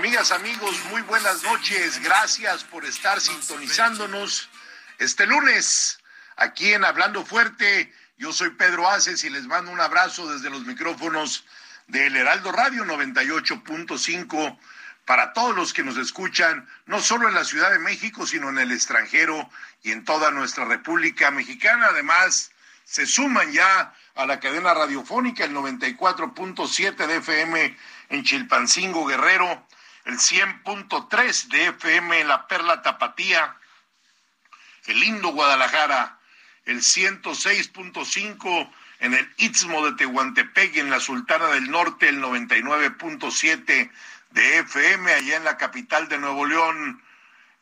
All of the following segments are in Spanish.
Amigas, amigos, muy buenas noches. Gracias por estar sintonizándonos este lunes aquí en Hablando Fuerte. Yo soy Pedro Aces y les mando un abrazo desde los micrófonos del Heraldo Radio 98.5 para todos los que nos escuchan, no solo en la Ciudad de México, sino en el extranjero y en toda nuestra República Mexicana. Además, se suman ya a la cadena radiofónica el 94.7 de FM en Chilpancingo Guerrero, el 100.3 de FM en La Perla Tapatía, el lindo Guadalajara, el 106.5 en el Istmo de Tehuantepec en la Sultana del Norte, el 99.7 de FM allá en la capital de Nuevo León,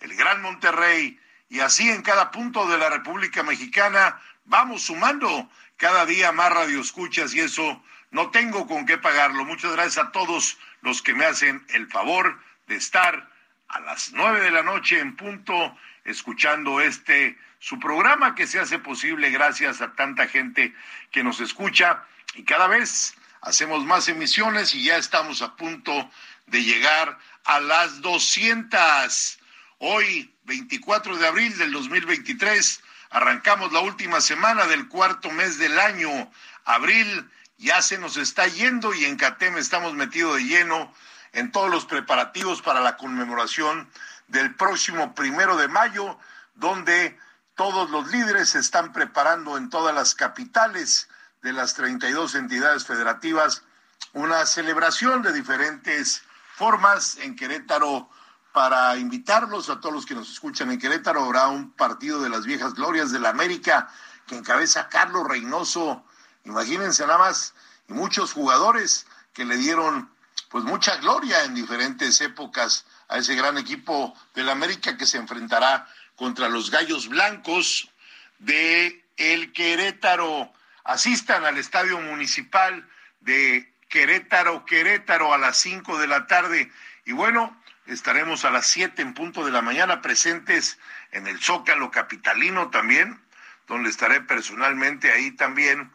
el Gran Monterrey, y así en cada punto de la República Mexicana vamos sumando cada día más radioescuchas y eso no tengo con qué pagarlo. Muchas gracias a todos los que me hacen el favor de estar a las nueve de la noche en punto escuchando este su programa que se hace posible gracias a tanta gente que nos escucha y cada vez hacemos más emisiones y ya estamos a punto de llegar a las 200. Hoy, 24 de abril del 2023, arrancamos la última semana del cuarto mes del año. Abril ya se nos está yendo y en CATEM estamos metidos de lleno en todos los preparativos para la conmemoración del próximo primero de mayo, donde todos los líderes se están preparando en todas las capitales de las 32 entidades federativas una celebración de diferentes formas en Querétaro. Para invitarlos a todos los que nos escuchan en Querétaro habrá un partido de las viejas glorias de la América que encabeza Carlos Reynoso imagínense nada más y muchos jugadores que le dieron pues mucha gloria en diferentes épocas a ese gran equipo del América que se enfrentará contra los Gallos Blancos de el Querétaro. Asistan al Estadio Municipal de Querétaro, Querétaro a las 5 de la tarde. Y bueno, estaremos a las 7 en punto de la mañana presentes en el Zócalo Capitalino también, donde estaré personalmente ahí también.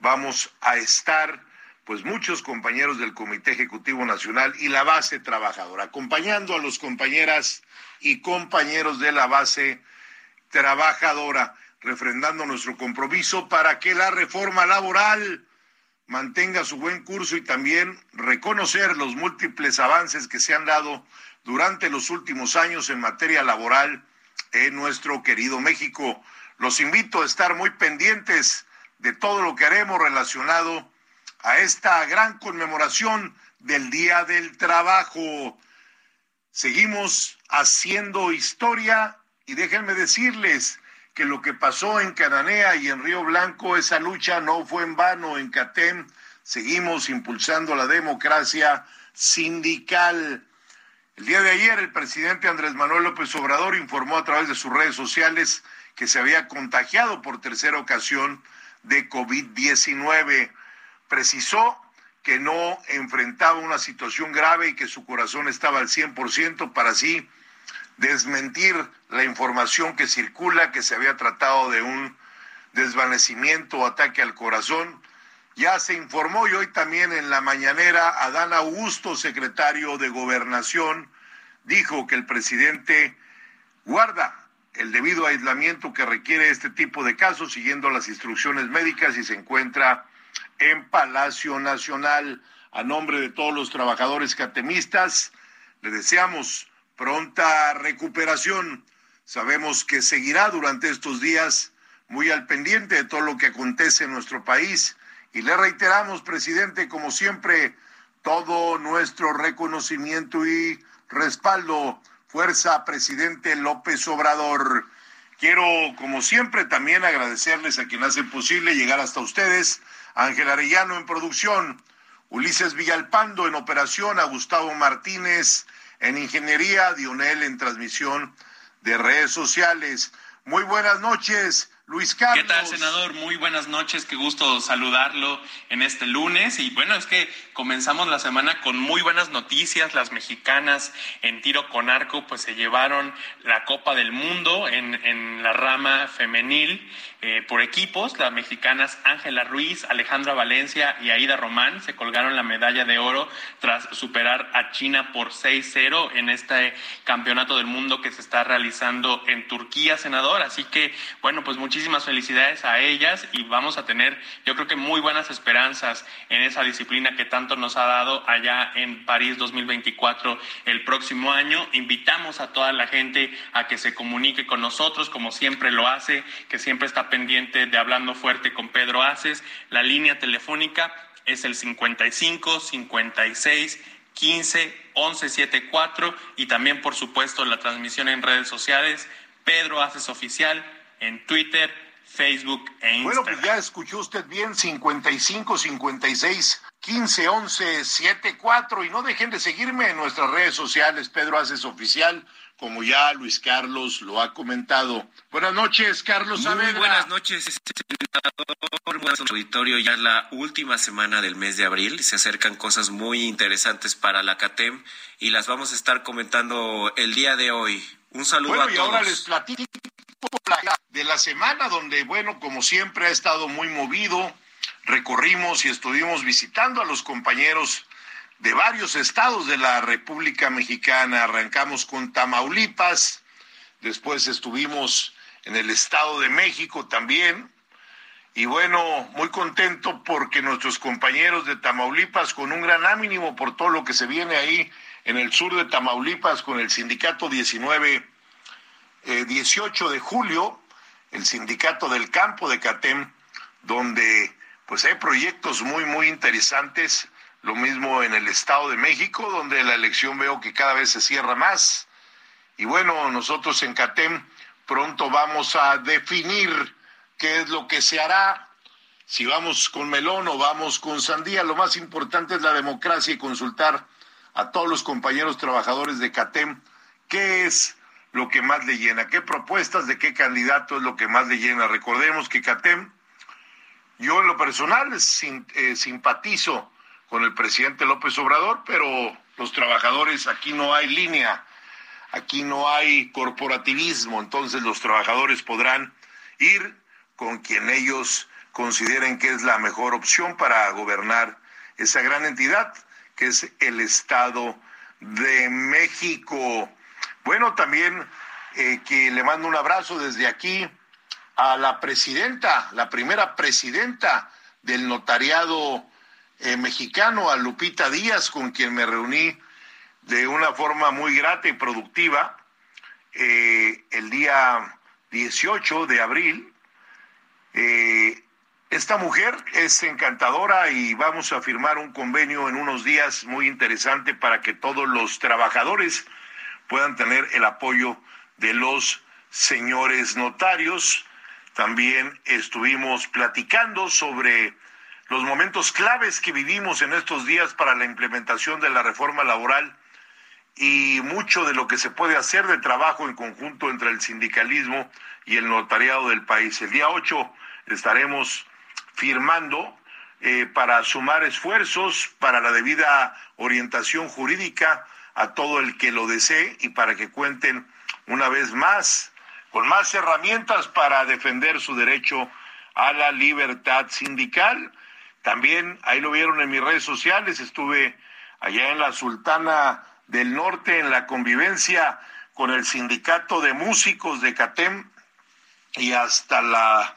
Vamos a estar pues muchos compañeros del Comité Ejecutivo Nacional y la base trabajadora, acompañando a los compañeras y compañeros de la base trabajadora, refrendando nuestro compromiso para que la reforma laboral mantenga su buen curso y también reconocer los múltiples avances que se han dado durante los últimos años en materia laboral en nuestro querido México. Los invito a estar muy pendientes de todo lo que haremos relacionado a esta gran conmemoración del Día del Trabajo. Seguimos haciendo historia y déjenme decirles que lo que pasó en Cananea y en Río Blanco, esa lucha no fue en vano. En CATEM seguimos impulsando la democracia sindical. El día de ayer el presidente Andrés Manuel López Obrador informó a través de sus redes sociales que se había contagiado por tercera ocasión de COVID-19. Precisó que no enfrentaba una situación grave y que su corazón estaba al 100% para así desmentir la información que circula que se había tratado de un desvanecimiento o ataque al corazón. Ya se informó y hoy también en la mañanera Adán Augusto, secretario de Gobernación, dijo que el presidente guarda el debido aislamiento que requiere este tipo de casos siguiendo las instrucciones médicas y se encuentra en Palacio Nacional. A nombre de todos los trabajadores catemistas, le deseamos pronta recuperación. Sabemos que seguirá durante estos días muy al pendiente de todo lo que acontece en nuestro país y le reiteramos, presidente, como siempre, todo nuestro reconocimiento y respaldo. Fuerza, presidente López Obrador. Quiero, como siempre, también agradecerles a quien hace posible llegar hasta ustedes Ángel Arellano en producción, Ulises Villalpando en operación, a Gustavo Martínez en ingeniería, Dionel en transmisión de redes sociales. Muy buenas noches. Luis Carlos. ¿Qué tal, senador? Muy buenas noches, qué gusto saludarlo en este lunes. Y bueno, es que comenzamos la semana con muy buenas noticias. Las mexicanas en tiro con arco pues se llevaron la Copa del Mundo en, en la rama femenil eh, por equipos. Las mexicanas Ángela Ruiz, Alejandra Valencia y Aida Román se colgaron la medalla de oro tras superar a China por 6-0 en este campeonato del mundo que se está realizando en Turquía, senador. Así que, bueno, pues muchas muchísimas felicidades a ellas y vamos a tener, yo creo que muy buenas esperanzas en esa disciplina que tanto nos ha dado allá en París 2024 el próximo año. Invitamos a toda la gente a que se comunique con nosotros, como siempre lo hace, que siempre está pendiente de Hablando Fuerte con Pedro Aces. La línea telefónica es el 55 56 15 11 74 y también por supuesto la transmisión en redes sociales Pedro Aces Oficial en Twitter, Facebook e Instagram. Bueno, pues ya escuchó usted bien, 55 56 15 11 74 y no dejen de seguirme en nuestras redes sociales, Pedro Haces Oficial, como ya Luis Carlos lo ha comentado. Buenas noches, Carlos Muy buenas noches, senador, buenas auditorio. Ya es la última semana del mes de abril, se acercan cosas muy interesantes para la CATEM y las vamos a estar comentando el día de hoy. Un saludo a todos. y ahora les platico de la semana donde, bueno, como siempre ha estado muy movido, recorrimos y estuvimos visitando a los compañeros de varios estados de la República Mexicana. Arrancamos con Tamaulipas, después estuvimos en el Estado de México también. Y bueno, muy contento porque nuestros compañeros de Tamaulipas, con un gran ánimo por todo lo que se viene ahí en el sur de Tamaulipas con el sindicato 19 18 eh, de julio, el sindicato del campo de CATEM, donde pues hay proyectos muy, muy interesantes. Lo mismo en el Estado de México, donde la elección veo que cada vez se cierra más. Y bueno, nosotros en CATEM pronto vamos a definir qué es lo que se hará, si vamos con melón o vamos con sandía. Lo más importante es la democracia y consultar a todos los compañeros trabajadores de CATEM qué es lo que más le llena, qué propuestas de qué candidato es lo que más le llena. Recordemos que CATEM, yo en lo personal eh, simpatizo con el presidente López Obrador, pero los trabajadores aquí no hay línea, aquí no hay corporativismo, entonces los trabajadores podrán ir con quien ellos consideren que es la mejor opción para gobernar esa gran entidad que es el Estado de México. Bueno, también eh, que le mando un abrazo desde aquí a la presidenta, la primera presidenta del notariado eh, mexicano, a Lupita Díaz, con quien me reuní de una forma muy grata y productiva eh, el día 18 de abril. esta mujer es encantadora y vamos a firmar un convenio en unos días muy interesante para que todos los trabajadores puedan tener el apoyo de los señores notarios. También estuvimos platicando sobre los momentos claves que vivimos en estos días para la implementación de la reforma laboral y mucho de lo que se puede hacer de trabajo en conjunto entre el sindicalismo y el notariado del país. El día 8 estaremos firmando eh, para sumar esfuerzos para la debida orientación jurídica a todo el que lo desee y para que cuenten una vez más con más herramientas para defender su derecho a la libertad sindical. También, ahí lo vieron en mis redes sociales, estuve allá en la Sultana del Norte en la convivencia con el sindicato de músicos de CATEM y hasta la,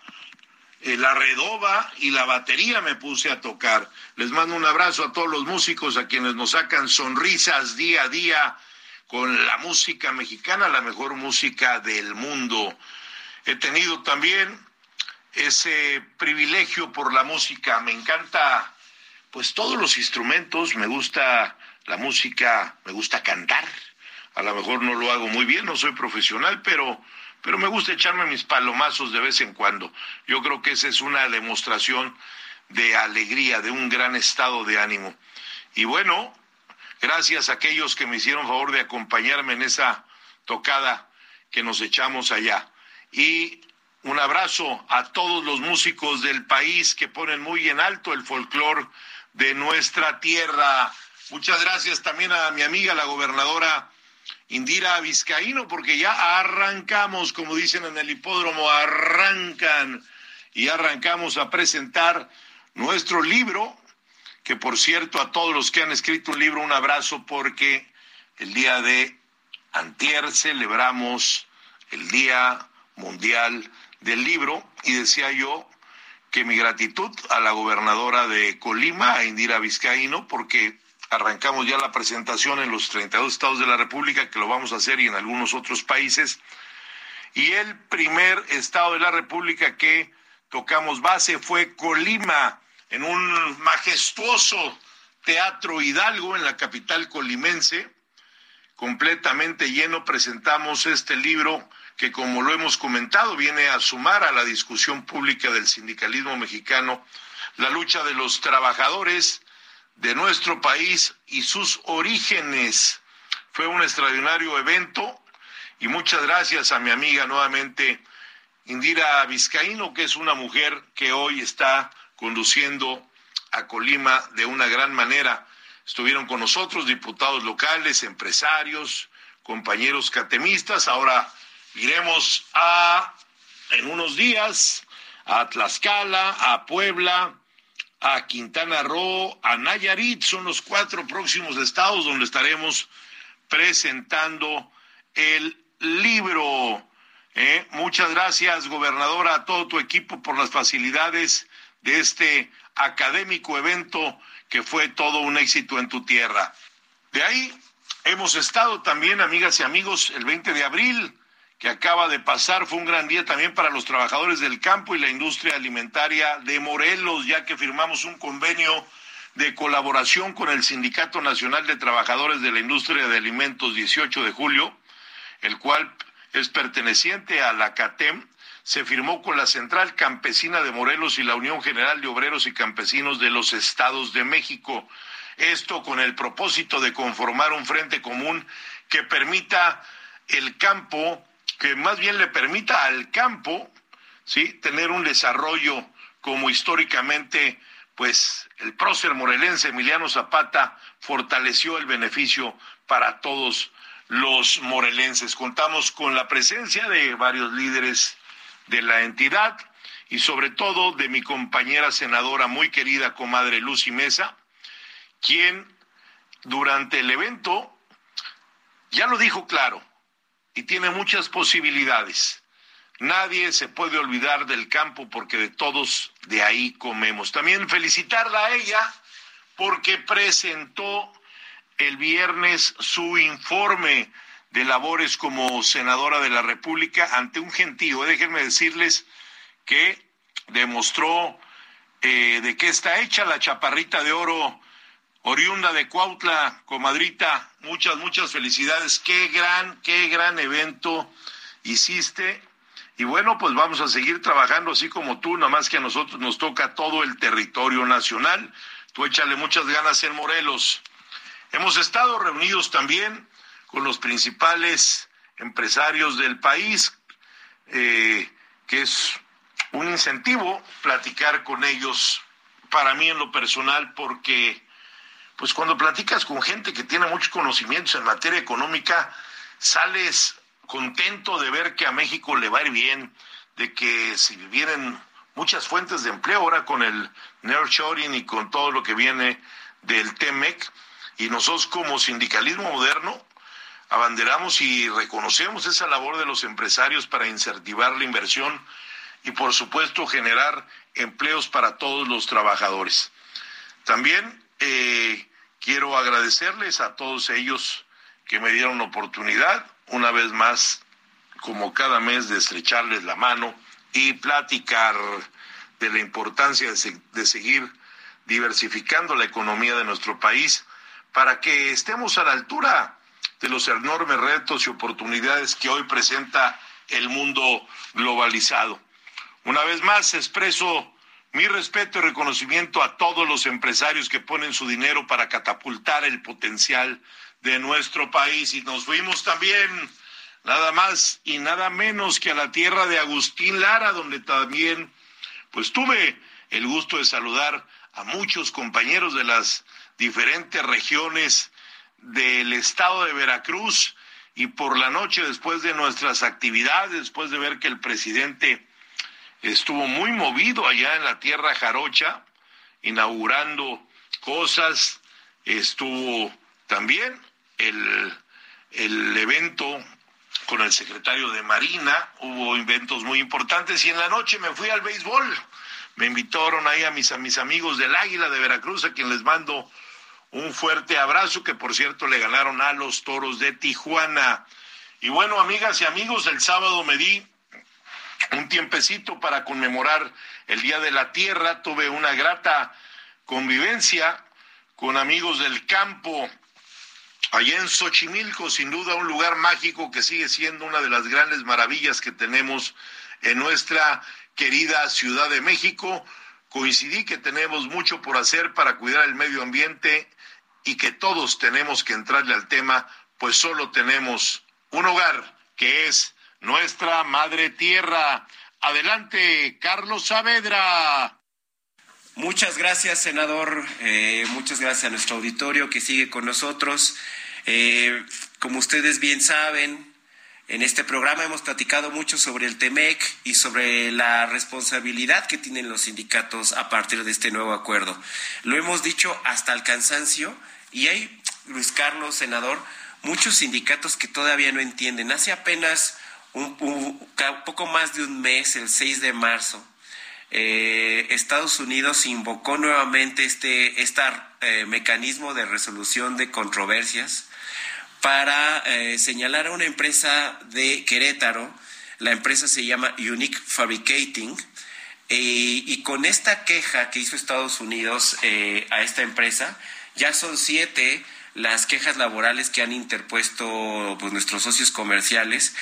eh, la redoba y la batería me puse a tocar. Les mando un abrazo a todos los músicos, a quienes nos sacan sonrisas día a día con la música mexicana, la mejor música del mundo. He tenido también ese privilegio por la música, me encanta pues todos los instrumentos, me gusta la música, me gusta cantar, a lo mejor no lo hago muy bien, no soy profesional, pero pero me gusta echarme mis palomazos de vez en cuando. Yo creo que esa es una demostración de alegría, de un gran estado de ánimo. Y bueno, Gracias a aquellos que me hicieron favor de acompañarme en esa tocada que nos echamos allá. Y un abrazo a todos los músicos del país que ponen muy en alto el folclore de nuestra tierra. Muchas gracias también a mi amiga la gobernadora Indira Vizcaíno, porque ya arrancamos, como dicen en el hipódromo, arrancan. Y arrancamos a presentar nuestro libro que por cierto a todos los que han escrito un libro un abrazo porque el día de antier celebramos el Día Mundial del Libro. Y decía yo que mi gratitud a la gobernadora de Colima, a Indira Vizcaíno, porque arrancamos ya la presentación en los 32 estados de la República, que lo vamos a hacer y en algunos otros países, y el primer estado de la República que tocamos base fue Colima en un majestuoso teatro Hidalgo en la capital colimense, completamente lleno, presentamos este libro que, como lo hemos comentado, viene a sumar a la discusión pública del sindicalismo mexicano la lucha de los trabajadores de nuestro país y sus orígenes. Fue un extraordinario evento y muchas gracias a mi amiga nuevamente Indira Vizcaíno, que es una mujer que hoy está conduciendo a Colima de una gran manera. Estuvieron con nosotros diputados locales, empresarios, compañeros catemistas. Ahora iremos a, en unos días, a Tlaxcala, a Puebla, a Quintana Roo, a Nayarit. Son los cuatro próximos estados donde estaremos presentando el libro. ¿eh? Muchas gracias, gobernadora, a todo tu equipo por las facilidades de este académico evento que fue todo un éxito en tu tierra. De ahí hemos estado también, amigas y amigos, el 20 de abril que acaba de pasar fue un gran día también para los trabajadores del campo y la industria alimentaria de Morelos, ya que firmamos un convenio de colaboración con el Sindicato Nacional de Trabajadores de la Industria de Alimentos 18 de julio, el cual es perteneciente a la CATEM se firmó con la Central Campesina de Morelos y la Unión General de Obreros y Campesinos de los Estados de México. Esto con el propósito de conformar un frente común que permita el campo, que más bien le permita al campo, ¿sí? tener un desarrollo como históricamente pues el prócer morelense Emiliano Zapata fortaleció el beneficio para todos los morelenses. Contamos con la presencia de varios líderes de la entidad y sobre todo de mi compañera senadora muy querida comadre Lucy Mesa, quien durante el evento ya lo dijo claro y tiene muchas posibilidades. Nadie se puede olvidar del campo porque de todos de ahí comemos. También felicitarla a ella porque presentó el viernes su informe de labores como senadora de la República ante un gentío. Déjenme decirles que demostró eh, de qué está hecha la chaparrita de oro oriunda de Cuautla, comadrita. Muchas, muchas felicidades. Qué gran, qué gran evento hiciste. Y bueno, pues vamos a seguir trabajando así como tú, nada más que a nosotros nos toca todo el territorio nacional. Tú échale muchas ganas en Morelos. Hemos estado reunidos también con los principales empresarios del país, eh, que es un incentivo platicar con ellos para mí en lo personal, porque pues cuando platicas con gente que tiene muchos conocimientos en materia económica, sales contento de ver que a México le va a ir bien, de que si vienen muchas fuentes de empleo ahora con el nearshoring y con todo lo que viene del TEMEC, y nosotros como sindicalismo moderno abanderamos y reconocemos esa labor de los empresarios para incentivar la inversión y por supuesto generar empleos para todos los trabajadores. También eh, quiero agradecerles a todos ellos que me dieron oportunidad, una vez más, como cada mes, de estrecharles la mano y platicar de la importancia de seguir diversificando la economía de nuestro país para que estemos a la altura de los enormes retos y oportunidades que hoy presenta el mundo globalizado. Una vez más expreso mi respeto y reconocimiento a todos los empresarios que ponen su dinero para catapultar el potencial de nuestro país. Y nos fuimos también nada más y nada menos que a la tierra de Agustín Lara, donde también pues tuve el gusto de saludar a muchos compañeros de las diferentes regiones del estado de Veracruz. Y por la noche después de nuestras actividades, después de ver que el presidente estuvo muy movido allá en la tierra jarocha, inaugurando cosas, estuvo también el, el evento con el secretario de Marina, hubo eventos muy importantes y en la noche me fui al béisbol. Me invitaron ahí a mis, a mis amigos del Águila de Veracruz, a quien les mando un fuerte abrazo, que por cierto le ganaron a los toros de Tijuana. Y bueno, amigas y amigos, el sábado me di un tiempecito para conmemorar el Día de la Tierra. Tuve una grata convivencia con amigos del campo allá en Xochimilco, sin duda un lugar mágico que sigue siendo una de las grandes maravillas que tenemos en nuestra querida Ciudad de México. Coincidí que tenemos mucho por hacer para cuidar el medio ambiente y que todos tenemos que entrarle al tema, pues solo tenemos un hogar que es nuestra madre tierra. Adelante, Carlos Saavedra. Muchas gracias, senador. Eh, muchas gracias a nuestro auditorio que sigue con nosotros. Eh, como ustedes bien saben, en este programa hemos platicado mucho sobre el TEMEC y sobre la responsabilidad que tienen los sindicatos a partir de este nuevo acuerdo. Lo hemos dicho hasta el cansancio y hay, Luis Carlos, senador, muchos sindicatos que todavía no entienden. Hace apenas un, poco más de un mes, el 6 de marzo, eh, Estados Unidos invocó nuevamente este, este mecanismo de resolución de controversias para eh, señalar a una empresa de Querétaro. La empresa se llama Unique Fabricating. y con esta queja que hizo Estados Unidos a esta empresa, ya son siete las quejas laborales que han interpuesto pues, nuestros socios comerciales,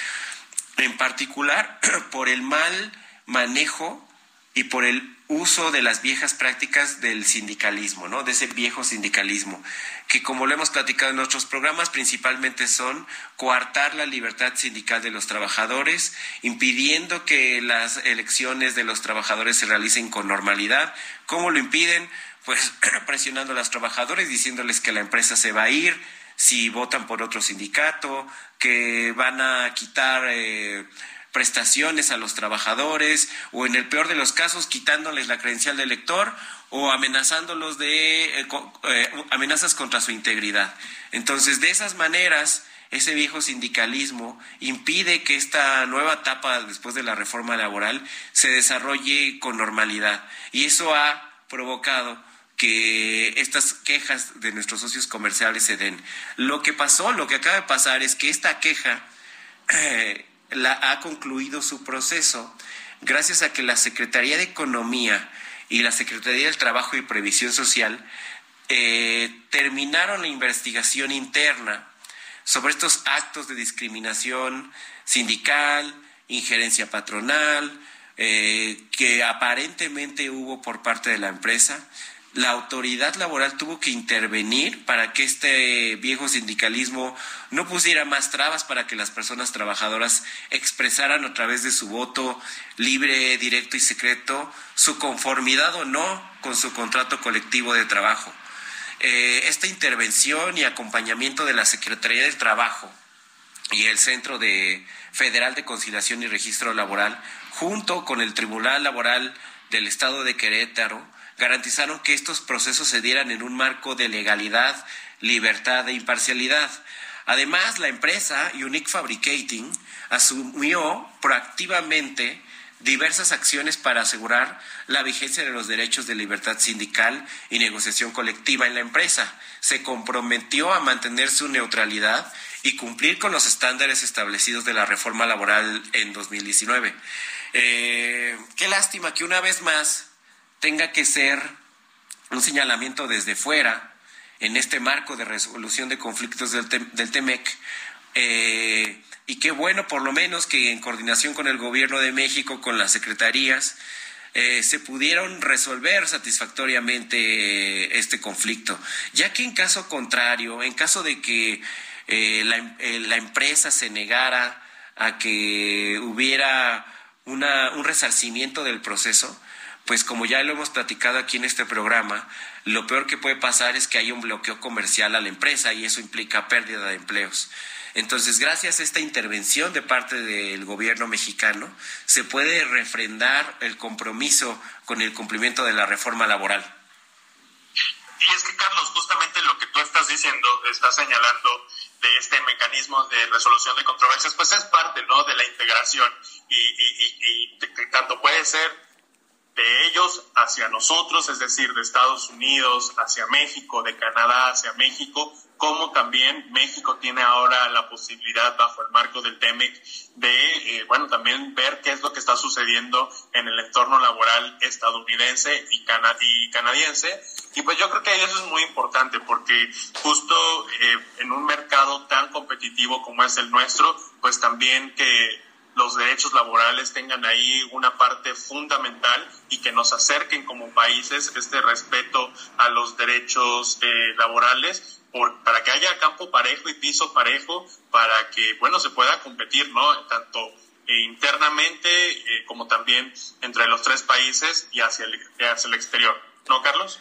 en particular por el mal manejo y por el uso de las viejas prácticas del sindicalismo, ¿no? De ese viejo sindicalismo, que como lo hemos platicado en otros programas, principalmente son coartar la libertad sindical de los trabajadores, impidiendo que las elecciones de los trabajadores se realicen con normalidad. ¿Cómo lo impiden? Pues presionando a los trabajadores, diciéndoles que la empresa se va a ir si votan por otro sindicato, que van a quitar eh, prestaciones a los trabajadores o en el peor de los casos quitándoles la credencial de elector o amenazándolos de eh, eh, amenazas contra su integridad. Entonces, de esas maneras, ese viejo sindicalismo impide que esta nueva etapa después de la reforma laboral se desarrolle con normalidad y eso ha provocado que estas quejas de nuestros socios comerciales se den. Lo que pasó, lo que acaba de pasar es que esta queja eh, la, ha concluido su proceso gracias a que la Secretaría de Economía y la Secretaría del Trabajo y Previsión Social eh, terminaron la investigación interna sobre estos actos de discriminación sindical, injerencia patronal, eh, que aparentemente hubo por parte de la empresa. La autoridad laboral tuvo que intervenir para que este viejo sindicalismo no pusiera más trabas para que las personas trabajadoras expresaran a través de su voto libre, directo y secreto su conformidad o no con su contrato colectivo de trabajo. Eh, esta intervención y acompañamiento de la Secretaría del Trabajo y el Centro de Federal de Conciliación y Registro Laboral, junto con el Tribunal Laboral del Estado de Querétaro, garantizaron que estos procesos se dieran en un marco de legalidad, libertad e imparcialidad. Además, la empresa Unique Fabricating asumió proactivamente diversas acciones para asegurar la vigencia de los derechos de libertad sindical y negociación colectiva en la empresa. Se comprometió a mantener su neutralidad y cumplir con los estándares establecidos de la reforma laboral en 2019. Eh, qué lástima que una vez más tenga que ser un señalamiento desde fuera en este marco de resolución de conflictos del, TEMEC. Eh, y qué bueno, por lo menos, que en coordinación con el Gobierno de México, con las secretarías, eh, se pudieron resolver satisfactoriamente este conflicto, ya que en caso contrario, en caso de que eh, la, empresa se negara a que hubiera un resarcimiento del proceso, pues como ya lo hemos platicado aquí en este programa, lo peor que puede pasar es que haya un bloqueo comercial a la empresa y eso implica pérdida de empleos. Entonces, gracias a esta intervención de parte del gobierno mexicano, se puede refrendar el compromiso con el cumplimiento de la reforma laboral. Y es que, Carlos, justamente lo que tú estás diciendo, estás señalando de este mecanismo de resolución de controversias, pues es parte ¿no? de la integración y, y, y tanto puede ser de ellos hacia nosotros, es decir, de Estados Unidos hacia México, de Canadá hacia México, como también México tiene ahora la posibilidad bajo el marco del TEMEC de, eh, bueno, también ver qué es lo que está sucediendo en el entorno laboral estadounidense y, canadiense. Y pues yo creo que eso es muy importante porque justo eh, en un mercado tan competitivo como es el nuestro, pues también que los derechos laborales tengan ahí una parte fundamental y que nos acerquen como países este respeto a los derechos eh, laborales por, para que haya campo parejo y piso parejo para que bueno se pueda competir no tanto eh, internamente eh, como también entre los tres países y hacia el, hacia el exterior. No Carlos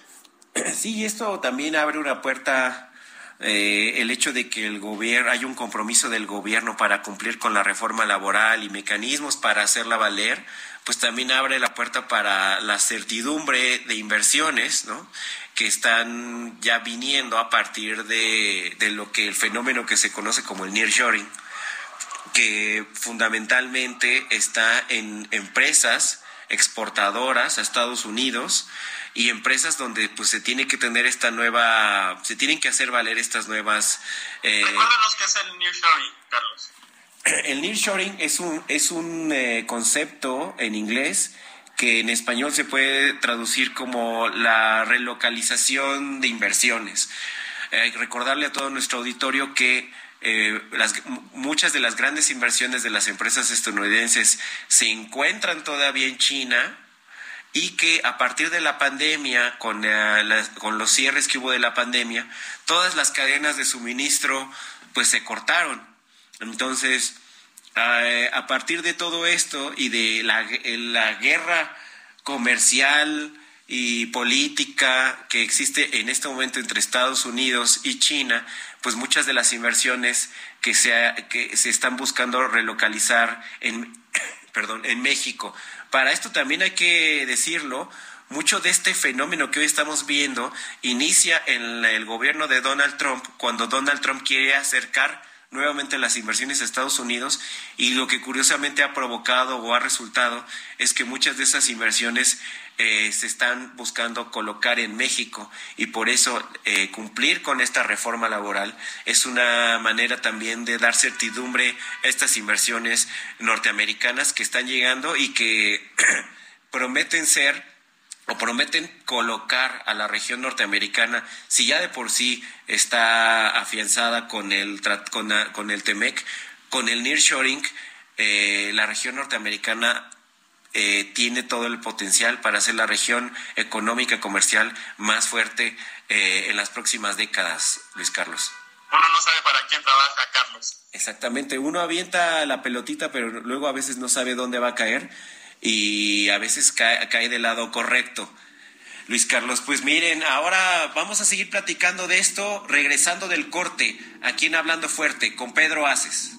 sí esto también abre una puerta eh, el hecho de que el gobierno hay un compromiso del gobierno para cumplir con la reforma laboral y mecanismos para hacerla valer, pues también abre la puerta para la certidumbre de inversiones, ¿no? que están ya viniendo a partir de, de lo que el fenómeno que se conoce como el nearshoring, que fundamentalmente está en empresas exportadoras a Estados Unidos y empresas donde pues se tiene que tener esta nueva, se tienen que hacer valer estas nuevas... Eh, Recuérdanos qué es el nearshoring, Carlos. El nearshoring es un, es un eh, concepto en inglés que en español se puede traducir como la relocalización de inversiones. Eh, recordarle a todo nuestro auditorio que eh, las, muchas de las grandes inversiones de las empresas estadounidenses se encuentran todavía en China y que a partir de la pandemia, con, eh, con los cierres que hubo de la pandemia, todas las cadenas de suministro pues se cortaron. Entonces, eh, a partir de todo esto y de la, la guerra comercial y política que existe en este momento entre Estados Unidos y China, pues muchas de las inversiones que se, que se están buscando relocalizar en, perdón, en México. Para esto también hay que decirlo, mucho de este fenómeno que hoy estamos viendo inicia en el gobierno de Donald Trump, cuando Donald Trump quiere acercar nuevamente las inversiones a Estados Unidos y lo que curiosamente ha provocado o ha resultado es que muchas de esas inversiones eh, se están buscando colocar en México. Y por eso eh, cumplir con esta reforma laboral es una manera también de dar certidumbre a estas inversiones norteamericanas que están llegando y que prometen ser o prometen colocar a la región norteamericana, si ya de por sí está afianzada con el, con, con el TEMEC, con el nearshoring, eh, la región norteamericana eh, tiene todo el potencial para ser la región económica comercial más fuerte eh, en las próximas décadas, Luis Carlos. Uno no sabe para quién trabaja, Carlos. Exactamente, uno avienta la pelotita, pero luego a veces no sabe dónde va a caer y a veces cae, cae del lado correcto. Luis Carlos, pues miren, ahora vamos a seguir platicando de esto, regresando del corte, aquí en Hablando Fuerte, con Pedro Aces.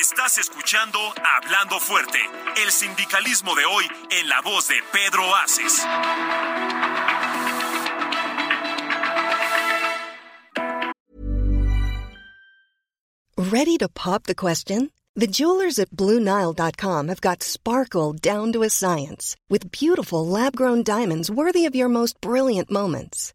Estás escuchando Hablando Fuerte, el sindicalismo de hoy en la voz de Pedro Aces. Ready to pop the question? The jewelers at BlueNile.com have got sparkle down to a science with beautiful lab grown diamonds worthy of your most brilliant moments.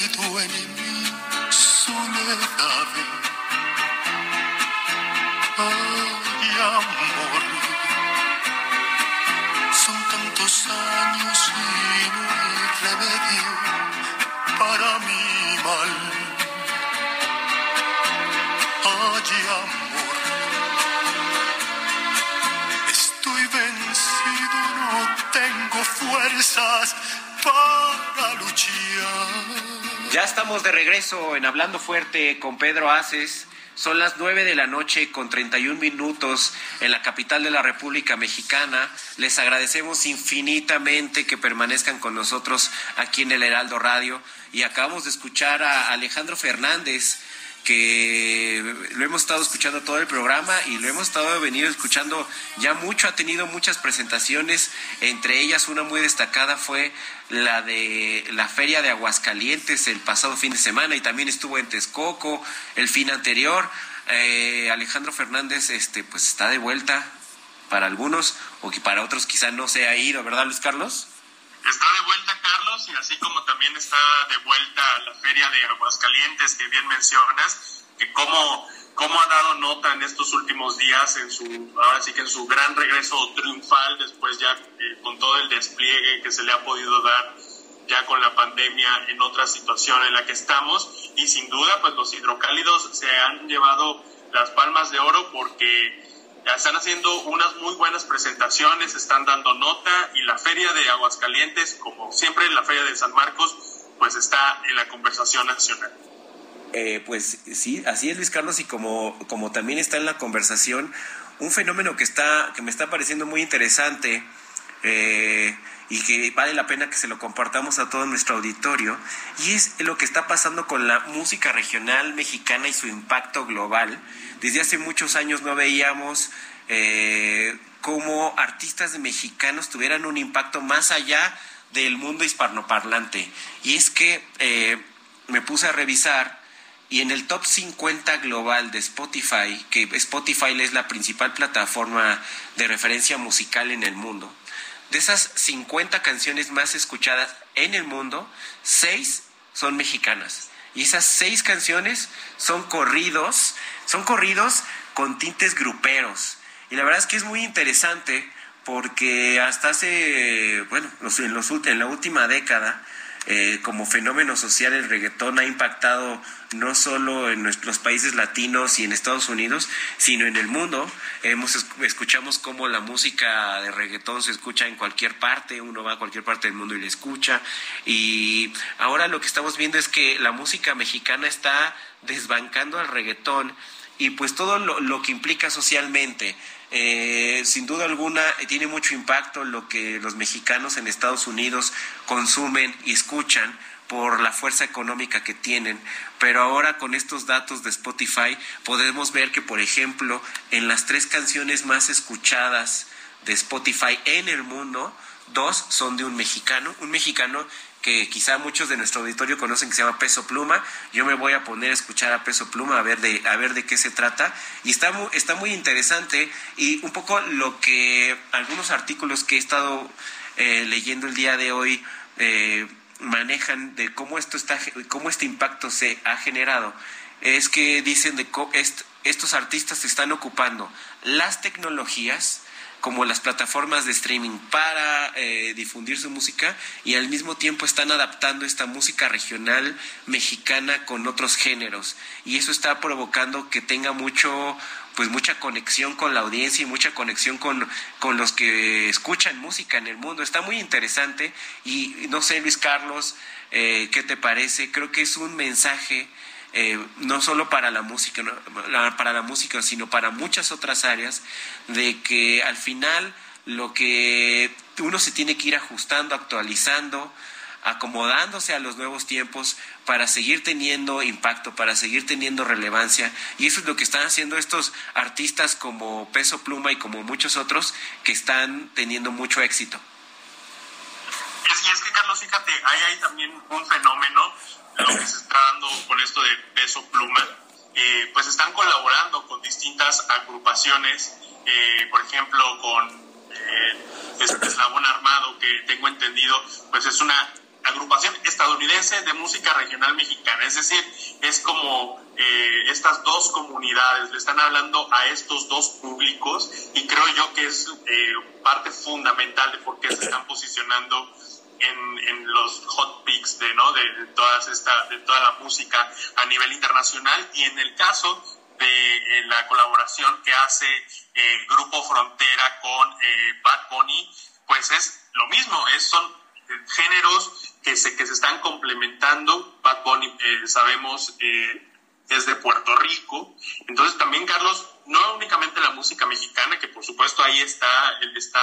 Recuerdo en mi soledad. Ay, amor, son tantos años y no hay remedio para mi mal. Ay, amor, estoy vencido, no tengo fuerzas para luchar. Ya estamos de regreso en Hablando Fuerte con Pedro Aces. Son las 9 de la noche con 31 minutos en la capital de la República Mexicana. Les agradecemos infinitamente que permanezcan con nosotros aquí en el Heraldo Radio. Y acabamos de escuchar a Alejandro Fernández, que lo hemos estado escuchando todo el programa y lo hemos estado venido escuchando ya mucho, ha tenido muchas presentaciones, entre ellas una muy destacada fue la de la Feria de Aguascalientes el pasado fin de semana y también estuvo en Texcoco el fin anterior. Eh, Alejandro Fernández este pues está de vuelta para algunos o que para otros quizá no se ha ido, ¿verdad Luis Carlos? Está de vuelta Carlos y así como también está de vuelta la feria de Aguascalientes que bien mencionas, que cómo, cómo ha dado nota en estos últimos días en su, ahora sí que en su gran regreso triunfal después ya eh, con todo el despliegue que se le ha podido dar ya con la pandemia en otra situación en la que estamos. Y sin duda pues los hidrocálidos se han llevado las palmas de oro porque están haciendo unas muy buenas presentaciones, están dando nota y la feria de Aguascalientes, como siempre la feria de San Marcos, pues está en la conversación nacional. Eh, pues sí, así es Luis Carlos y como, como también está en la conversación, un fenómeno que, está, que me está pareciendo muy interesante eh, y que vale la pena que se lo compartamos a todo nuestro auditorio, y es lo que está pasando con la música regional mexicana y su impacto global. Desde hace muchos años no veíamos eh, cómo artistas mexicanos tuvieran un impacto más allá del mundo hispanoparlante. Y es que eh, me puse a revisar y en el top 50 global de Spotify, que Spotify es la principal plataforma de referencia musical en el mundo, de esas 50 canciones más escuchadas en el mundo, 6 son mexicanas. Y esas 6 canciones son corridos, son corridos con tintes gruperos. Y la verdad es que es muy interesante porque hasta hace, bueno, en, los, en la última década, eh, como fenómeno social el reggaetón ha impactado no solo en nuestros países latinos y en Estados Unidos, sino en el mundo. Hemos escuchamos cómo la música de reggaetón se escucha en cualquier parte, uno va a cualquier parte del mundo y la escucha. Y ahora lo que estamos viendo es que la música mexicana está desbancando al reggaetón y pues todo lo, que implica socialmente. Eh, sin duda alguna tiene mucho impacto lo que los mexicanos en Estados Unidos consumen y escuchan por la fuerza económica que tienen, pero ahora con estos datos de Spotify podemos ver que, por ejemplo, en las tres canciones más escuchadas de Spotify en el mundo, dos son de un mexicano, un mexicano que quizá muchos de nuestro auditorio conocen que se llama Peso Pluma. Yo me voy a poner a escuchar a Peso Pluma a ver de, a ver de qué se trata. Y está muy, está muy interesante y un poco lo que algunos artículos que he estado eh, leyendo el día de hoy eh, manejan de cómo esto está, cómo este impacto se ha generado, es que dicen de estos artistas están ocupando las tecnologías como las plataformas de streaming para eh, difundir su música y al mismo tiempo están adaptando esta música regional mexicana con otros géneros y eso está provocando que tenga mucho pues mucha conexión con la audiencia y mucha conexión con, con los que escuchan música en el mundo. Está muy interesante y no sé, Luis Carlos, eh, ¿qué te parece? Creo que es un mensaje eh, no solo para la música, para la música, sino para muchas otras áreas, de que al final lo que uno se tiene que ir ajustando, actualizando, acomodándose a los nuevos tiempos para seguir teniendo impacto, para seguir teniendo relevancia. Y eso es lo que están haciendo estos artistas como Peso Pluma y como muchos otros que están teniendo mucho éxito. Y es que, Carlos, fíjate, hay, hay también un fenómeno, lo que se está dando con esto de Peso Pluma, eh, pues están colaborando con distintas agrupaciones, eh, por ejemplo, con este Eslabón Armado, que tengo entendido, pues es una agrupación estadounidense de música regional mexicana. Es decir, es como eh, estas dos comunidades, le están hablando a estos dos públicos y creo yo que es eh, parte fundamental de por qué se están posicionando en, en, los hot picks de, ¿no? de, todas esta, de toda la música a nivel internacional y en el caso de eh, la colaboración que hace el Grupo Frontera con Bad Bunny, pues es lo mismo, es, son géneros que se, que se están complementando. Bad Bunny, eh, sabemos, eh, es de Puerto Rico. Entonces también, Carlos, no únicamente la música mexicana, que por supuesto ahí está, está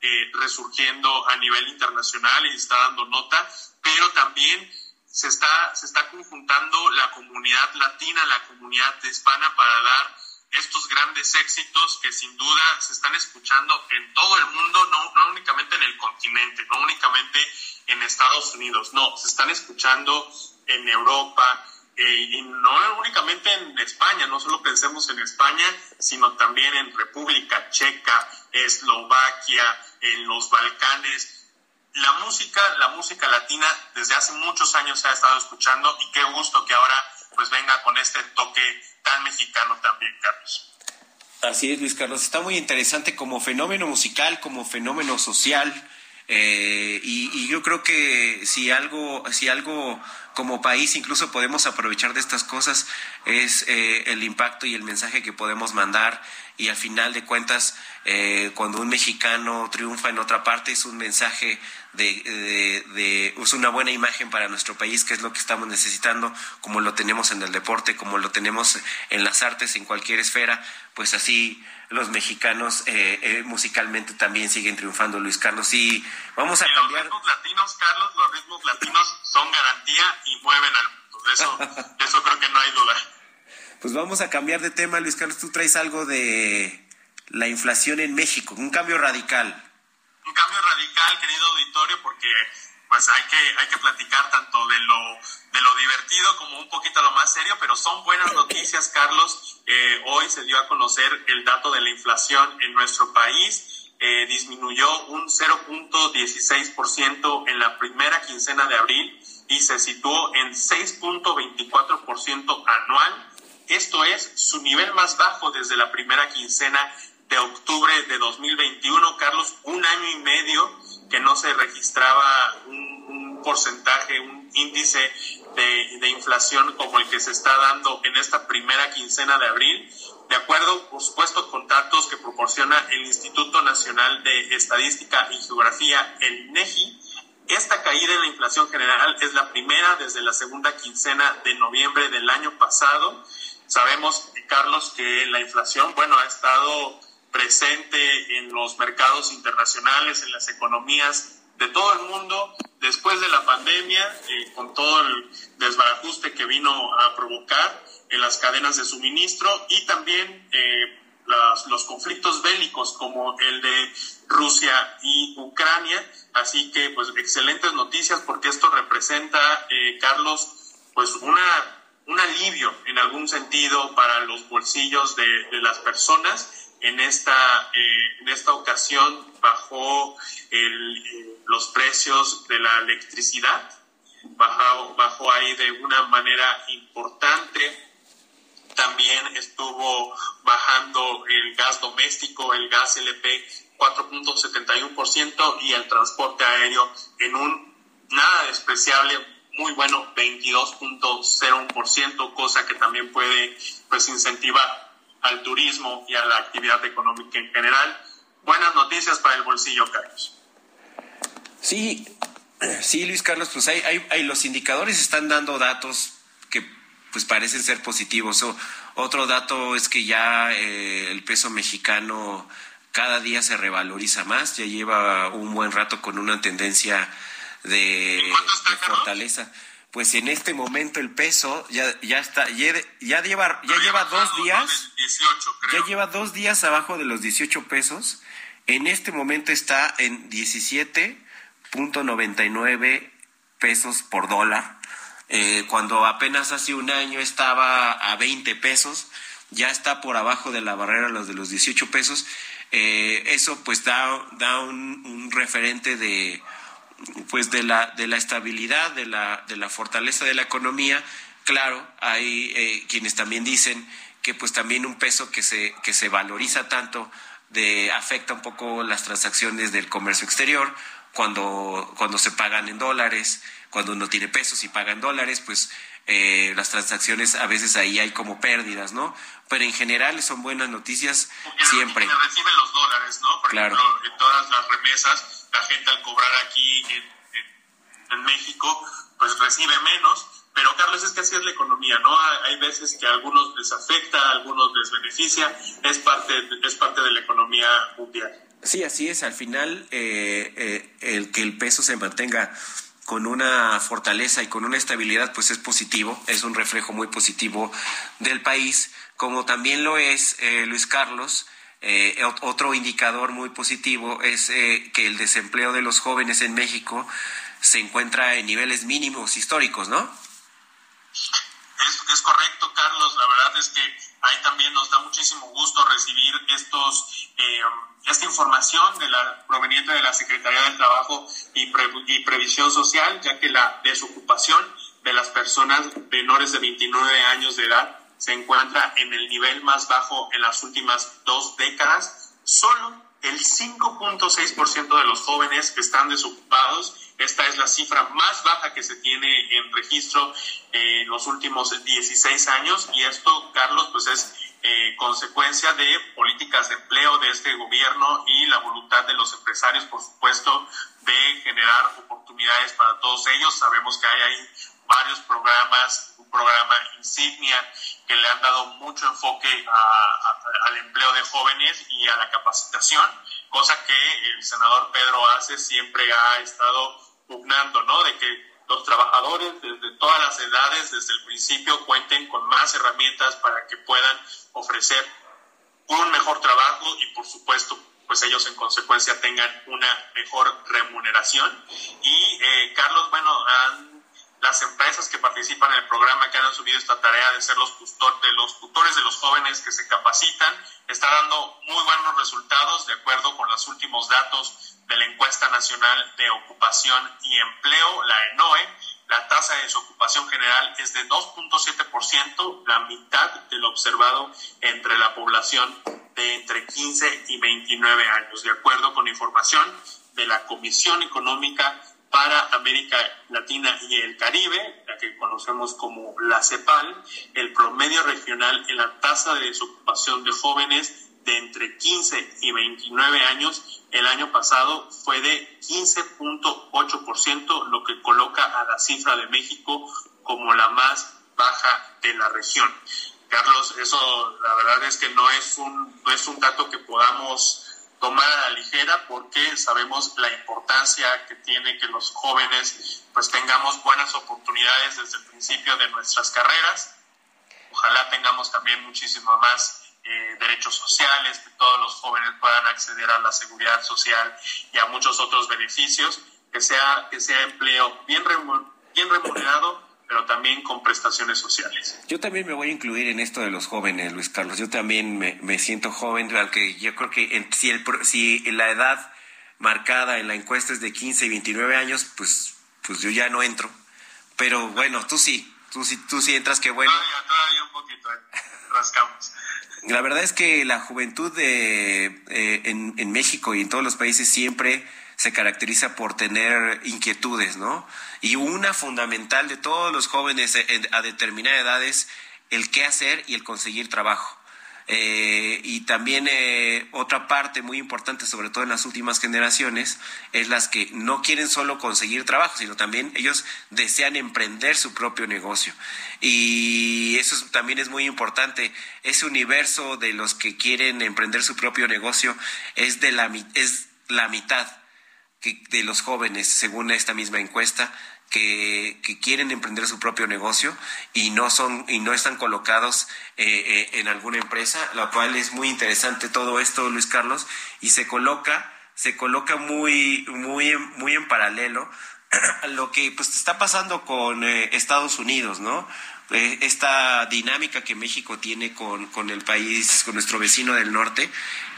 eh, resurgiendo a nivel internacional y está dando nota, pero también se está, se está conjuntando la comunidad latina, la comunidad hispana para dar estos grandes éxitos que sin duda se están escuchando en todo el mundo, no, no únicamente en el continente, no únicamente en Estados Unidos, no, se están escuchando en Europa eh, y no únicamente en España, no solo pensemos en España, sino también en República Checa, Eslovaquia, en los Balcanes. La música, la música latina desde hace muchos años se ha estado escuchando y qué gusto que ahora pues venga con este toque tan mexicano también, Carlos. Así es, Luis Carlos. Está muy interesante como fenómeno musical, como fenómeno social. Eh, y, yo creo que si algo, si algo como país incluso podemos aprovechar de estas cosas es eh, el impacto y el mensaje que podemos mandar. Y al final de cuentas eh, cuando un mexicano triunfa en otra parte es un mensaje de, de, es una buena imagen para nuestro país, que es lo que estamos necesitando, como lo tenemos en el deporte, como lo tenemos en las artes, en cualquier esfera, pues así los mexicanos eh, eh, musicalmente también siguen triunfando, Luis Carlos. Y vamos a cambiar. Los ritmos latinos, Carlos, los ritmos latinos son garantía y mueven al mundo. Eso, eso creo que no hay duda. Pues vamos a cambiar de tema, Luis Carlos. Tú traes algo de la inflación en México, un cambio radical un cambio radical, querido auditorio, porque pues hay que, hay que platicar tanto de lo, de lo divertido como un poquito lo más serio, pero son buenas noticias, Carlos. Eh, hoy se dio a conocer el dato de la inflación en nuestro país. Eh, disminuyó un 0.16% en la primera quincena de abril y se situó en 6.24% anual. Esto es su nivel más bajo desde la primera quincena de octubre de 2021, Carlos, un año y medio que no se registraba un, porcentaje, un índice de, de, inflación como el que se está dando en esta primera quincena de abril, de acuerdo, por supuesto, con datos que proporciona el Instituto Nacional de Estadística y Geografía, el INEGI. Esta caída en la inflación general es la primera desde la segunda quincena de noviembre del año pasado. Sabemos, Carlos, que la inflación, bueno, ha estado presente en los mercados internacionales, en las economías de todo el mundo después de la pandemia, eh, con todo el desbarajuste que vino a provocar en las cadenas de suministro y también eh, los conflictos bélicos como el de Rusia y Ucrania. Así que, pues, excelentes noticias porque esto representa, eh, Carlos, pues una, un alivio en algún sentido para los bolsillos de las personas en esta, eh, en esta ocasión bajó el, eh, los precios de la electricidad, bajó, bajó ahí de una manera importante. También estuvo bajando el gas doméstico, el gas LP 4.71% y el transporte aéreo en un nada despreciable, muy bueno, 22.01%, cosa que también puede pues incentivar al turismo y a la actividad económica en general. Buenas noticias para el bolsillo, Carlos. Sí, sí, Luis Carlos, pues hay, hay, los indicadores están dando datos que pues parecen ser positivos. otro dato es que ya eh, el peso mexicano cada día se revaloriza más, ya lleva un buen rato con una tendencia de, de fortaleza pues en este momento el peso ya, ya está, ya, lleva, ya lleva dos días, ya lleva dos días abajo de los 18 pesos. En este momento está en 17.99 pesos por dólar. Eh, cuando apenas hace un año estaba a 20 pesos, ya está por abajo de la barrera los de los 18 pesos. Eh, eso pues da, da un referente de, pues de la, de la estabilidad, de la, de la fortaleza de la economía. Claro, hay eh, quienes también dicen que pues también un peso que se, que se valoriza tanto de, afecta un poco las transacciones del comercio exterior, cuando, cuando se pagan en dólares, cuando uno tiene pesos y paga en dólares, pues eh, las transacciones a veces ahí hay como pérdidas, ¿no? Pero en general son buenas noticias siempre. reciben los dólares, ¿no? Por claro. ejemplo, en todas las remesas, la gente al cobrar aquí en, México, pues recibe menos. Pero Carlos, es que así es la economía, ¿no? Hay veces que a algunos les afecta, a algunos les beneficia, es parte, es parte de la economía mundial. Sí, así es. Al final, eh, eh, el que el peso se mantenga con una fortaleza y con una estabilidad, pues es positivo, es un reflejo muy positivo del país, como también lo es eh, Luis Carlos. Eh, otro indicador muy positivo es eh, que el desempleo de los jóvenes en México se encuentra en niveles mínimos históricos, ¿no? Es, correcto, Carlos. La verdad es que ahí también nos da muchísimo gusto recibir estos eh, esta información de la, proveniente de la Secretaría del Trabajo y, Previsión Social, ya que la desocupación de las personas menores de 29 años de edad se encuentra en el nivel más bajo en las últimas dos décadas. Solo el 5.6% de los jóvenes están desocupados. Esta es la cifra más baja que se tiene en registro en los últimos 16 años y esto, Carlos, pues es eh, consecuencia de políticas de empleo de este gobierno y la voluntad de los empresarios, por supuesto, de generar oportunidades para todos ellos. Sabemos que hay ahí varios programas, un programa insignia que le han dado mucho enfoque al empleo de jóvenes y a la capacitación, cosa que el senador Pedro Ace siempre ha estado pugnando, ¿no? De que los trabajadores desde todas las edades, desde el principio, cuenten con más herramientas para que puedan ofrecer un mejor trabajo y, por supuesto, pues ellos en consecuencia tengan una mejor remuneración. Y, eh, Carlos, bueno, las empresas que participan en el programa que han asumido esta tarea de ser los, de los tutores de los jóvenes que se capacitan, está dando muy buenos resultados de acuerdo con los últimos datos de la encuesta nacional de ocupación y empleo, la ENOE, la tasa de desocupación general es de 2.7%, la mitad de lo observado entre la población de entre 15 y 29 años. De acuerdo con información de la Comisión Económica para América Latina y el Caribe, la que conocemos como la CEPAL, el promedio regional en la tasa de desocupación de jóvenes de entre 15 y 29 años el año pasado fue de 15.8%, lo que coloca a la cifra de México como la más baja de la región. Carlos, eso la verdad es que no es un, no es un dato que podamos tomar a la ligera porque sabemos la importancia que tiene que los jóvenes pues tengamos buenas oportunidades desde el principio de nuestras carreras. Ojalá tengamos también muchísimo más eh, derechos sociales, que todos los jóvenes puedan acceder a la seguridad social y a muchos otros beneficios, que sea, que sea empleo bien, bien remunerado pero también con prestaciones sociales. Yo también me voy a incluir en esto de los jóvenes, Luis Carlos. Yo también me, siento joven, aunque yo creo que si, el, si la edad marcada en la encuesta es de 15 y 29 años, pues, pues yo ya no entro. Pero bueno, tú sí, tú sí, tú sí entras, qué bueno. Todavía, todavía un poquito, eh, rascamos. La verdad es que la juventud de, eh, en, en México y en todos los países siempre se caracteriza por tener inquietudes, ¿no? Y una fundamental de todos los jóvenes a determinada edad es el qué hacer y el conseguir trabajo. Eh, y también eh, otra parte muy importante, sobre todo en las últimas generaciones, es las que no quieren solo conseguir trabajo, sino también ellos desean emprender su propio negocio. Y eso también es muy importante. Ese universo de los que quieren emprender su propio negocio es, de la, es la mitad de los jóvenes, según esta misma encuesta, que, quieren emprender su propio negocio y no son y no están colocados eh, eh, en alguna empresa, lo cual es muy interesante todo esto, Luis Carlos, y se coloca se coloca muy muy muy en paralelo a lo que pues está pasando con eh, Estados Unidos, ¿no? esta dinámica que México tiene con, con el país, con nuestro vecino del norte,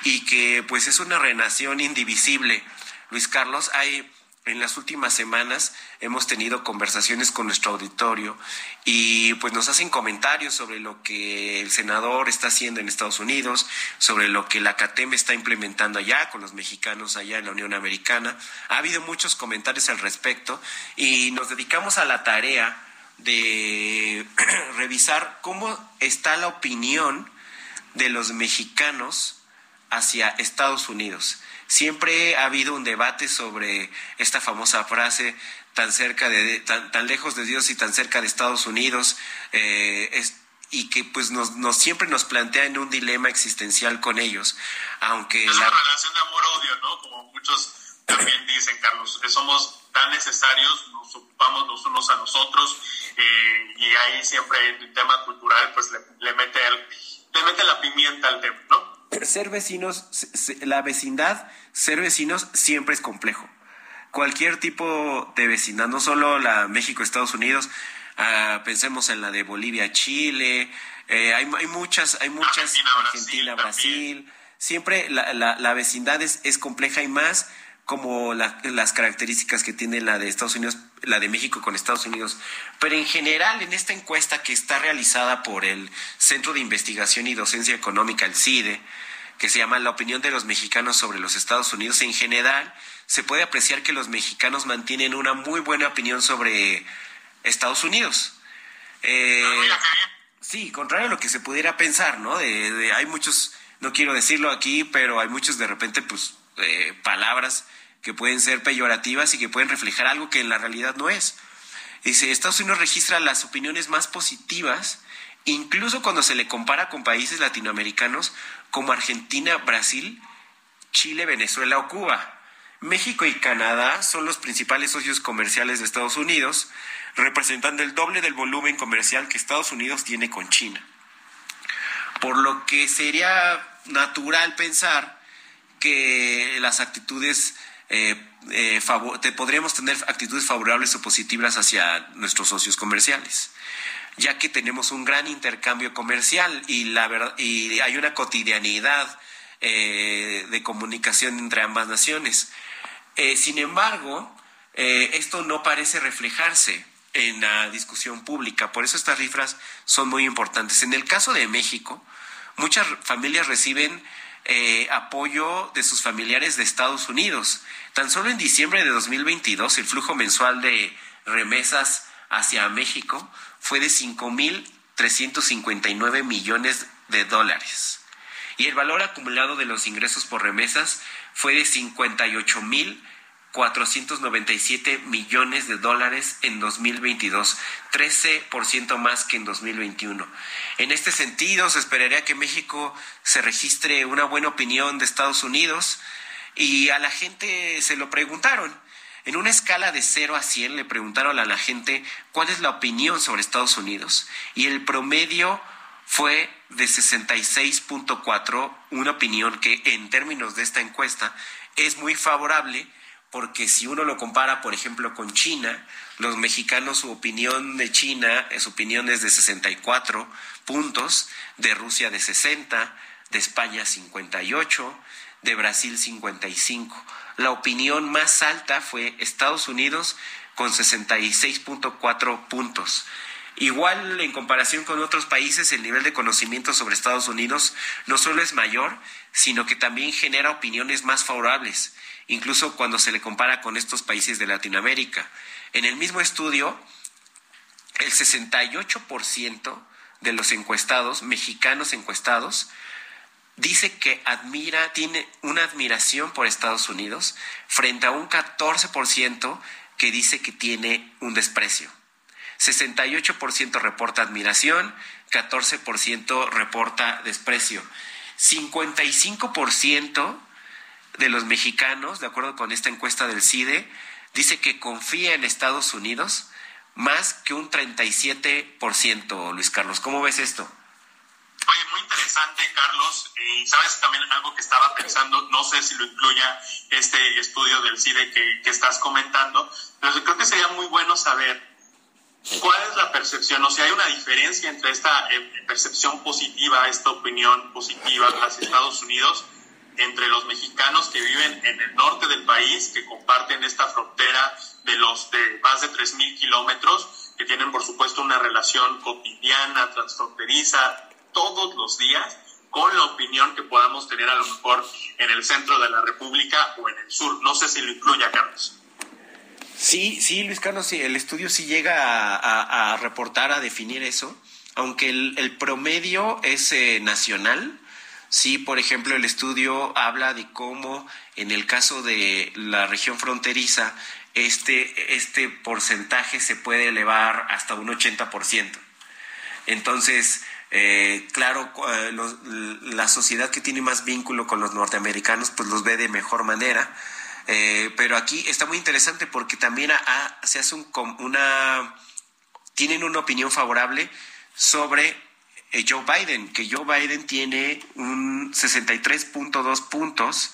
y que pues es una renación indivisible Luis Carlos, hay en las últimas semanas hemos tenido conversaciones con nuestro auditorio y pues nos hacen comentarios sobre lo que el senador está haciendo en Estados Unidos, sobre lo que la CATEM está implementando allá con los mexicanos allá en la Unión Americana. Ha habido muchos comentarios al respecto y nos dedicamos a la tarea de revisar cómo está la opinión de los mexicanos hacia Estados Unidos siempre ha habido un debate sobre esta famosa frase tan cerca de tan, lejos de Dios y tan cerca de Estados Unidos eh, y que pues nos, siempre nos plantea en un dilema existencial con ellos aunque es una relación de amor odio no como muchos también dicen Carlos somos tan necesarios nos ocupamos los unos a nosotros eh, y ahí siempre el tema cultural pues le, mete le mete la pimienta al tema no ser vecinos, la vecindad, ser vecinos siempre es complejo. Cualquier tipo de vecindad, no solo la México-Estados Unidos, ah, pensemos en la de Bolivia-Chile, eh, hay, hay, muchas, hay muchas, Argentina-Brasil, siempre la, la, vecindad es, es compleja y más como las características que tiene la de Estados Unidos, la de México con Estados Unidos. Pero en general, en esta encuesta que está realizada por el Centro de Investigación y Docencia Económica, el CIDE, que se llama La opinión de los mexicanos sobre los Estados Unidos, en general se puede apreciar que los mexicanos mantienen una muy buena opinión sobre Estados Unidos. Eh, sí, contrario a lo que se pudiera pensar, ¿no? De, hay muchos, no quiero decirlo aquí, pero hay muchos de repente, pues, eh, palabras que pueden ser peyorativas y que pueden reflejar algo que en la realidad no es. Dice, Estados Unidos registra las opiniones más positivas, incluso cuando se le compara con países latinoamericanos como Argentina, Brasil, Chile, Venezuela o Cuba. México y Canadá son los principales socios comerciales de Estados Unidos, representando el doble del volumen comercial que Estados Unidos tiene con China. Por lo que sería natural pensar que las actitudes eh, eh, podríamos tener actitudes favorables o positivas hacia nuestros socios comerciales, ya que tenemos un gran intercambio comercial y, la y hay una cotidianidad eh, de comunicación entre ambas naciones. sin embargo, esto no parece reflejarse en la discusión pública, por eso estas cifras son muy importantes. En el caso de México, muchas familias reciben eh, apoyo de sus familiares de Estados Unidos. Tan solo en diciembre de 2022 el flujo mensual de remesas hacia México fue de 5.359 millones de dólares. Y el valor acumulado de los ingresos por remesas fue de 58 mil 497 millones de dólares en 2022, 13% más que en 2021. En este sentido, se esperaría que México se registre una buena opinión de Estados Unidos y a la gente se lo preguntaron. En una escala de 0 a 100 le preguntaron a la gente cuál es la opinión sobre Estados Unidos y el promedio fue de 66.4, una opinión que en términos de esta encuesta es muy favorable porque si uno lo compara, por ejemplo, con China, los mexicanos su opinión de China, su opinión es de 64 puntos, de Rusia de 60, de España 58, de Brasil 55. La opinión más alta fue Estados Unidos con 66.4 puntos. Igual en comparación con otros países, el nivel de conocimiento sobre Estados Unidos no solo es mayor, sino que también genera opiniones más favorables incluso cuando se le compara con estos países de Latinoamérica. En el mismo estudio, el 68% de los encuestados, mexicanos encuestados, dice que admira, tiene una admiración por Estados Unidos, frente a un 14% que dice que tiene un desprecio. 68% reporta admiración, 14% reporta desprecio. 55% de los mexicanos, de acuerdo con esta encuesta del CIDE, dice que confía en Estados Unidos más que un 37%, Luis Carlos. ¿Cómo ves esto? Oye, muy interesante, Carlos. Y sabes también algo que estaba pensando, no sé si lo incluya este estudio del CIDE que, que estás comentando, pero creo que sería muy bueno saber cuál es la percepción, o sea, hay una diferencia entre esta eh, percepción positiva, esta opinión positiva hacia Estados Unidos entre los mexicanos que viven en el norte del país, que comparten esta frontera de los de más de 3.000 kilómetros, que tienen por supuesto una relación cotidiana, transfronteriza, todos los días, con la opinión que podamos tener a lo mejor en el centro de la República o en el sur. No sé si lo incluya, Carlos. Sí, sí, Luis Carlos, sí, el estudio sí llega a, reportar, a definir eso, aunque el, promedio es eh, nacional, Sí, por ejemplo, el estudio habla de cómo en el caso de la región fronteriza, este, este porcentaje se puede elevar hasta un 80%. Entonces, eh, claro, eh, la sociedad que tiene más vínculo con los norteamericanos, pues los ve de mejor manera. Eh, pero aquí está muy interesante porque también se hace un, una, tienen una opinión favorable sobre eh, Joe Biden, que Joe Biden tiene un 63.2 puntos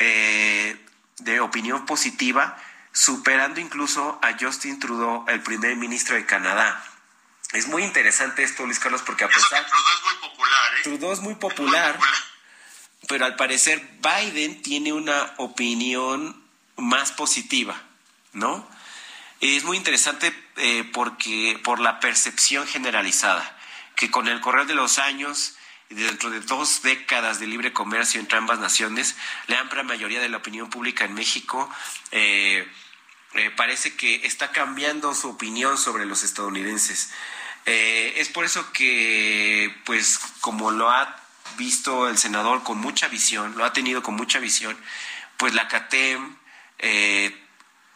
eh, de opinión positiva, superando incluso a Justin Trudeau, el primer ministro de Canadá. Es muy interesante esto, Luis Carlos, porque a pesar... Trudeau es muy popular, ¿eh? Trudeau es muy popular, pero al parecer Biden tiene una opinión más positiva, ¿no? Es muy interesante porque por la percepción generalizada que con el correr de los años dentro de dos décadas de libre comercio entre ambas naciones, la amplia mayoría de la opinión pública en México eh, eh, parece que está cambiando su opinión sobre los estadounidenses. Eh, es por eso que, pues, como lo ha visto el senador con mucha visión, lo ha tenido con mucha visión, pues la CATEM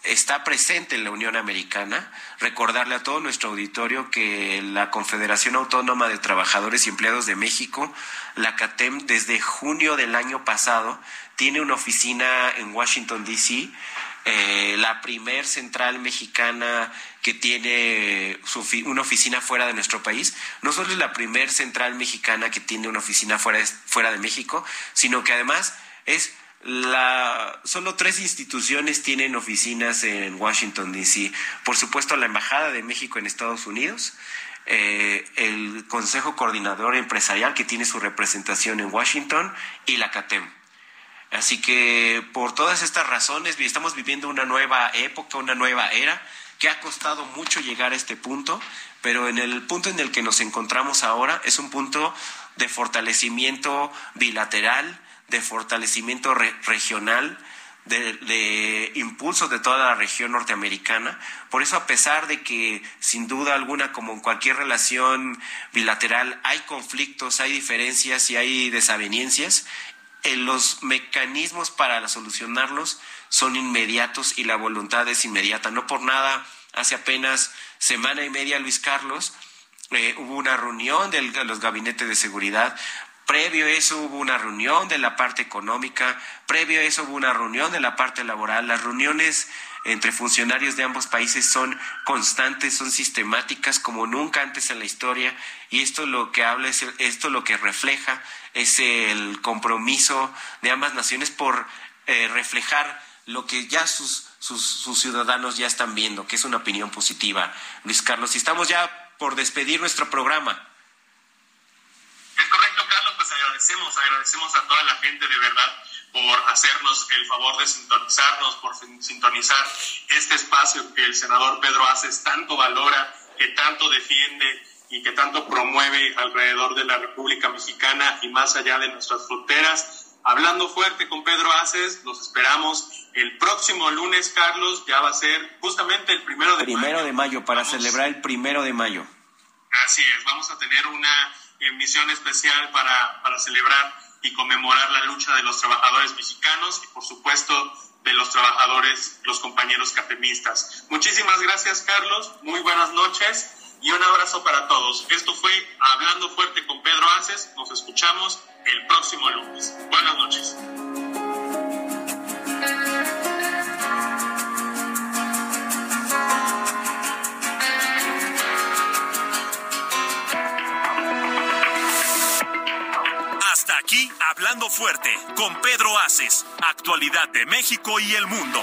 está presente en la Unión Americana. Recordarle a todo nuestro auditorio que la Confederación Autónoma de Trabajadores y Empleados de México, la CATEM, desde junio del año pasado, tiene una oficina en Washington, D.C., eh, la primer central mexicana que tiene una oficina fuera de nuestro país. No solo es la primer central mexicana que tiene una oficina fuera fuera de México, sino que además es la, solo tres instituciones tienen oficinas en Washington, D.C. Por supuesto, la Embajada de México en Estados Unidos, eh, el Consejo Coordinador Empresarial, que tiene su representación en Washington, y la CATEM. Así que por todas estas razones estamos viviendo una nueva época, una nueva era, que ha costado mucho llegar a este punto, pero en el punto en el que nos encontramos ahora es un punto de fortalecimiento bilateral, de fortalecimiento regional, de, impulso de toda la región norteamericana. Por eso, a pesar de que, sin duda alguna, como en cualquier relación bilateral, hay conflictos, hay diferencias y hay desavenencias, eh, los mecanismos para solucionarlos son inmediatos y la voluntad es inmediata. No por nada, hace apenas semana y media, Luis Carlos, eh, hubo una reunión de los gabinetes de seguridad Previo a eso hubo una reunión de la parte económica, previo a eso hubo una reunión de la parte laboral. Las reuniones entre funcionarios de ambos países son constantes, son sistemáticas como nunca antes en la historia y esto lo que habla es esto lo que refleja es el compromiso de ambas naciones por eh, reflejar lo que ya sus, sus, sus ciudadanos ya están viendo, que es una opinión positiva. Luis Carlos, y estamos ya por despedir nuestro programa. Es correcto, Carlos, pues agradecemos, agradecemos a toda la gente de verdad por hacernos el favor de sintonizarnos, por sintonizar este espacio que el senador Pedro Aces tanto valora, que tanto defiende y que tanto promueve alrededor de la República Mexicana y más allá de nuestras fronteras. Hablando fuerte con Pedro Aces, los esperamos el próximo lunes, Carlos, ya va a ser justamente el primero de primero mayo. de mayo, para celebrar el primero de mayo. Así es, vamos a tener una emisión especial para, para celebrar y conmemorar la lucha de los trabajadores mexicanos y por supuesto de los trabajadores, los compañeros catemistas. Muchísimas gracias Carlos, muy buenas noches y un abrazo para todos. Esto fue Hablando Fuerte con Pedro Aces, nos escuchamos el próximo lunes. Buenas noches. aquí Hablando Fuerte con Pedro Aces, actualidad de México y el mundo.